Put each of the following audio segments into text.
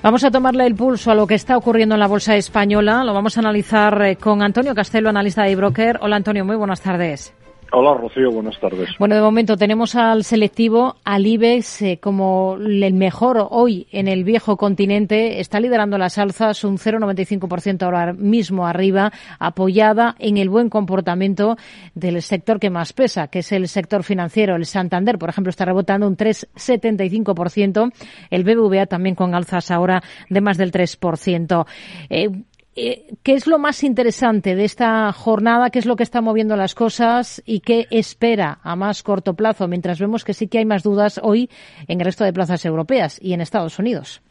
Vamos a tomarle el pulso a lo que está ocurriendo en la bolsa española. Lo vamos a analizar eh, con Antonio Castelo, analista de broker. Hola Antonio, muy buenas tardes. Hola Rocío, buenas tardes. Bueno, de momento tenemos al selectivo, al IBEX, eh, como el mejor hoy en el viejo continente. Está liderando las alzas un 0,95% ahora mismo arriba, apoyada en el buen comportamiento del sector que más pesa, que es el sector financiero. El Santander, por ejemplo, está rebotando un 3,75%. El BBVA también con alzas ahora de más del 3%. Eh, eh, ¿Qué es lo más interesante de esta jornada? ¿Qué es lo que está moviendo las cosas y qué espera a más corto plazo? Mientras vemos que sí que hay más dudas hoy en el resto de plazas europeas y en Estados Unidos.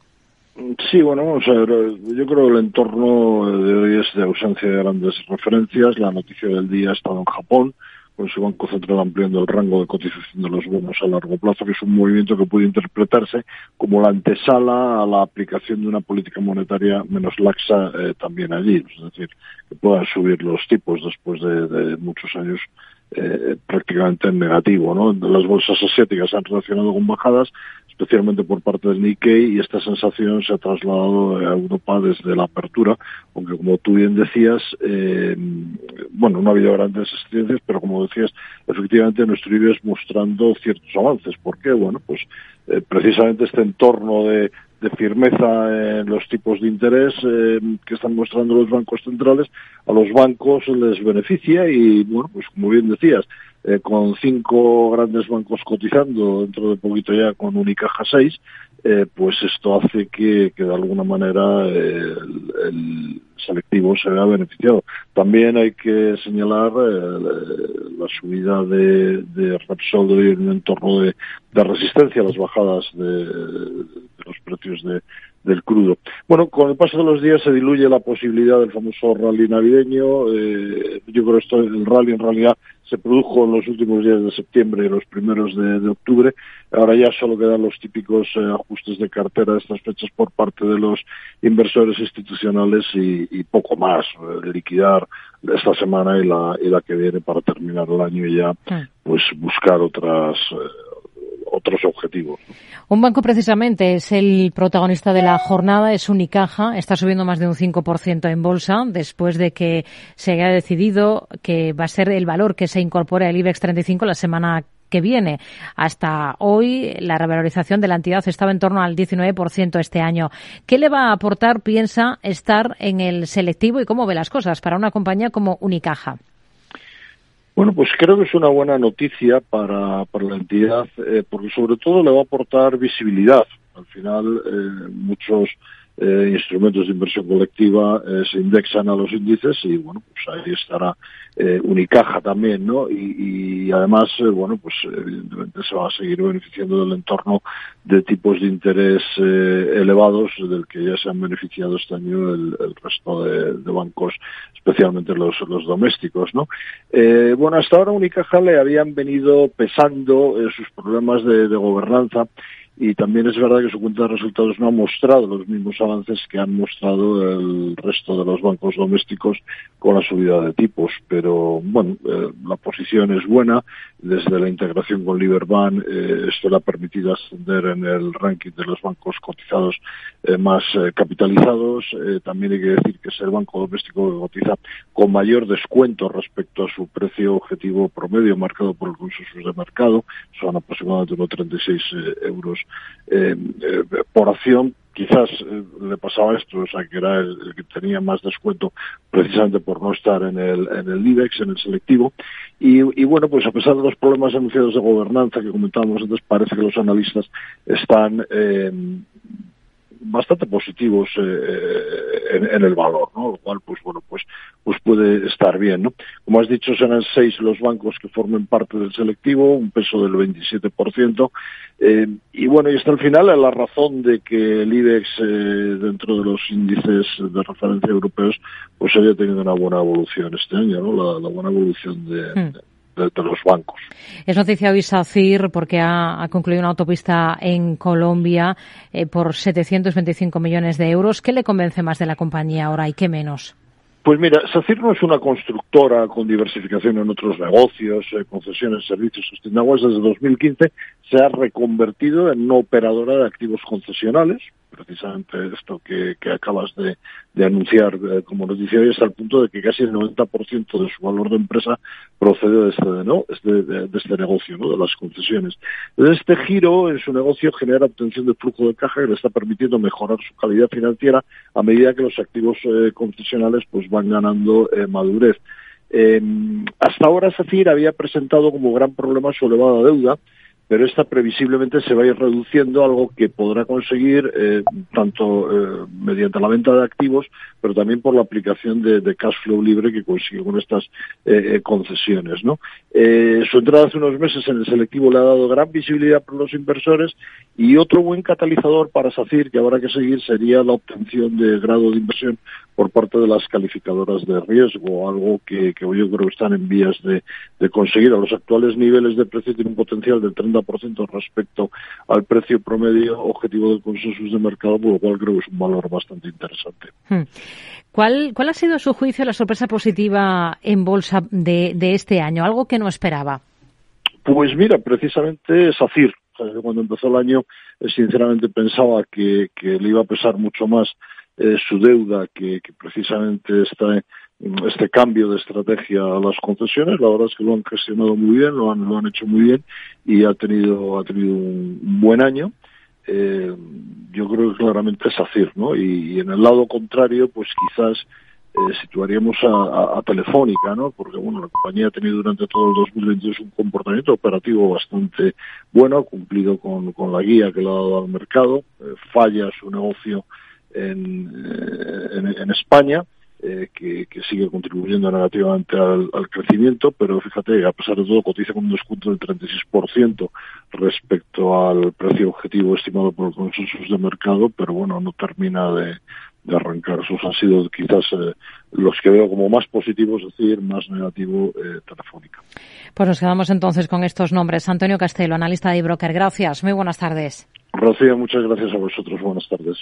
Sí, bueno, vamos a ver. Yo creo que el entorno de hoy es de ausencia de grandes referencias. La noticia del día ha estado en Japón con su Banco Central ampliando el rango de cotización de los bonos a largo plazo, que es un movimiento que puede interpretarse como la antesala a la aplicación de una política monetaria menos laxa eh, también allí. Es decir, que puedan subir los tipos después de muchos años eh, prácticamente en negativo. ¿no? Las bolsas asiáticas han relacionado con bajadas, especialmente por parte del Nikkei, y esta sensación se ha trasladado a Europa desde la apertura, aunque como tú bien decías, eh, bueno, no ha habido grandes existencias, pero como decías, efectivamente nuestro IBEX mostrando ciertos avances. ¿Por qué? Bueno, pues eh, precisamente este entorno de, de firmeza en los tipos de interés eh, que están mostrando los bancos centrales, a los bancos les beneficia y, bueno, pues como bien decías, eh, con cinco grandes bancos cotizando, dentro de poquito ya con Unicaja 6, eh, pues esto hace que, que de alguna manera el, selectivo se vea beneficiado. También hay que señalar eh, la subida de, de Repsol en un entorno de, de, resistencia a las bajadas de, de los precios de, del crudo. Bueno, con el paso de los días se diluye la posibilidad del famoso rally navideño. Eh, yo creo que esto, el rally en realidad se produjo en los últimos días de septiembre y los primeros de, de octubre. Ahora ya solo quedan los típicos eh, ajustes de cartera de estas fechas por parte de los inversores institucionales y, y poco más. Eh, liquidar esta semana y la, y la que viene para terminar el año y ya pues buscar otras otros objetivos. Un banco precisamente es el protagonista de la jornada, es Unicaja, está subiendo más de un 5% en bolsa después de que se haya decidido que va a ser el valor que se incorpore al IBEX 35 la semana que viene. Hasta hoy la revalorización de la entidad estaba en torno al 19% este año. ¿Qué le va a aportar, piensa, estar en el selectivo y cómo ve las cosas para una compañía como Unicaja? Bueno, pues creo que es una buena noticia para, para la entidad, eh, porque sobre todo le va a aportar visibilidad. Al final, eh, muchos eh, instrumentos de inversión colectiva eh, se indexan a los índices y bueno pues ahí estará eh, Unicaja también no y, y además eh, bueno pues evidentemente se va a seguir beneficiando del entorno de tipos de interés eh, elevados del que ya se han beneficiado este año el, el resto de, de, bancos especialmente los, los domésticos no eh, bueno hasta ahora Unicaja le habían venido pesando sus problemas de, de gobernanza y también es verdad que su cuenta de resultados no ha mostrado los mismos avances que han mostrado el resto de los bancos domésticos con la subida de tipos. Pero bueno, eh, la posición es buena. Desde la integración con Liberbank, eh, esto le ha permitido ascender en el ranking de los bancos cotizados eh, más eh, capitalizados. También hay que decir que es el banco doméstico que cotiza con mayor descuento respecto a su precio objetivo promedio marcado por el consenso de mercado. Son aproximadamente unos 36 euros por acción quizás le pasaba esto, o sea, que era el, el, que tenía más descuento precisamente por no estar en el, en el IBEX, en el selectivo. Y, y, bueno, pues a pesar de los problemas anunciados de gobernanza que comentábamos antes, parece que los analistas están eh, bastante positivos eh, en, el valor, ¿no? Lo cual, pues puede estar bien, ¿no? Como has dicho, serán seis los bancos que formen parte del selectivo, un peso del 27%, eh, y bueno, y hasta el final la razón de que el IBEX eh, dentro de los índices de referencia europeos pues haya tenido una buena evolución este año, ¿no? La, la buena evolución de, hmm. de de, de, los bancos. Es noticia hoy SACIR porque ha, ha concluido una autopista en Colombia eh, por 725 millones de euros. ¿Qué le convence más de la compañía ahora y qué menos? Pues mira, SACIR no es una constructora con diversificación en otros negocios, eh, concesiones, servicios sostenibles. Desde 2015 se ha reconvertido en una operadora de activos concesionales, precisamente esto que, acabas de, anunciar eh, como noticia hoy, hasta el punto de que casi el 90% de su valor de empresa procede de este, ¿no? de, este negocio, ¿no? de las concesiones. este giro en su negocio genera obtención de flujo de caja que le está permitiendo mejorar su calidad financiera a medida que los activos eh, concesionales pues van ganando eh, madurez. hasta ahora SACIR había presentado como gran problema su elevada deuda, pero esta previsiblemente se va a ir reduciendo, algo que podrá conseguir eh, tanto eh, mediante la venta de activos, pero también por la aplicación de, cash flow libre que consigue con estas eh, concesiones. su entrada hace unos meses en el selectivo le ha dado gran visibilidad para los inversores y otro buen catalizador para SACIR que habrá que seguir sería la obtención de grado de inversión por parte de las calificadoras de riesgo, algo que, yo creo que están en vías de, de conseguir. A los actuales niveles de precio tiene un potencial del 30 ciento respecto al precio promedio objetivo de consensos de mercado, por lo cual creo que es un valor bastante interesante. Hmm. ¿Cuál, cuál ha sido, a su juicio, la sorpresa positiva en bolsa de, de este año? Algo que no esperaba. Pues mira, precisamente SACIR. Cuando empezó el año, eh, sinceramente pensaba que, que le iba a pesar mucho más eh, su deuda, que, que precisamente está este cambio de estrategia a las concesiones. La verdad es que lo han gestionado muy bien, lo han, lo han hecho muy bien y ha tenido, ha tenido un, buen año. Eh, yo creo que claramente es ACIR, ¿no? Y, en el lado contrario, pues quizás eh, situaríamos a, Telefónica, ¿no? Porque, bueno, la compañía ha tenido durante todo el 2022 un comportamiento operativo bastante bueno, cumplido con, con la guía que le ha dado al mercado, eh, falla su negocio en, en, en España, eh, que, sigue contribuyendo negativamente al, crecimiento, pero fíjate, a pesar de todo, cotiza con un descuento del 36% respecto al precio objetivo estimado por los consensos de mercado, pero bueno, no termina de, arrancar. Esos han sido quizás eh, los que veo como más positivos, es decir, más negativo eh, Telefónica. Pues nos quedamos entonces con estos nombres. Antonio Castelo, analista de broker. Gracias. Muy buenas tardes. Rocío, muchas gracias a vosotros. Buenas tardes.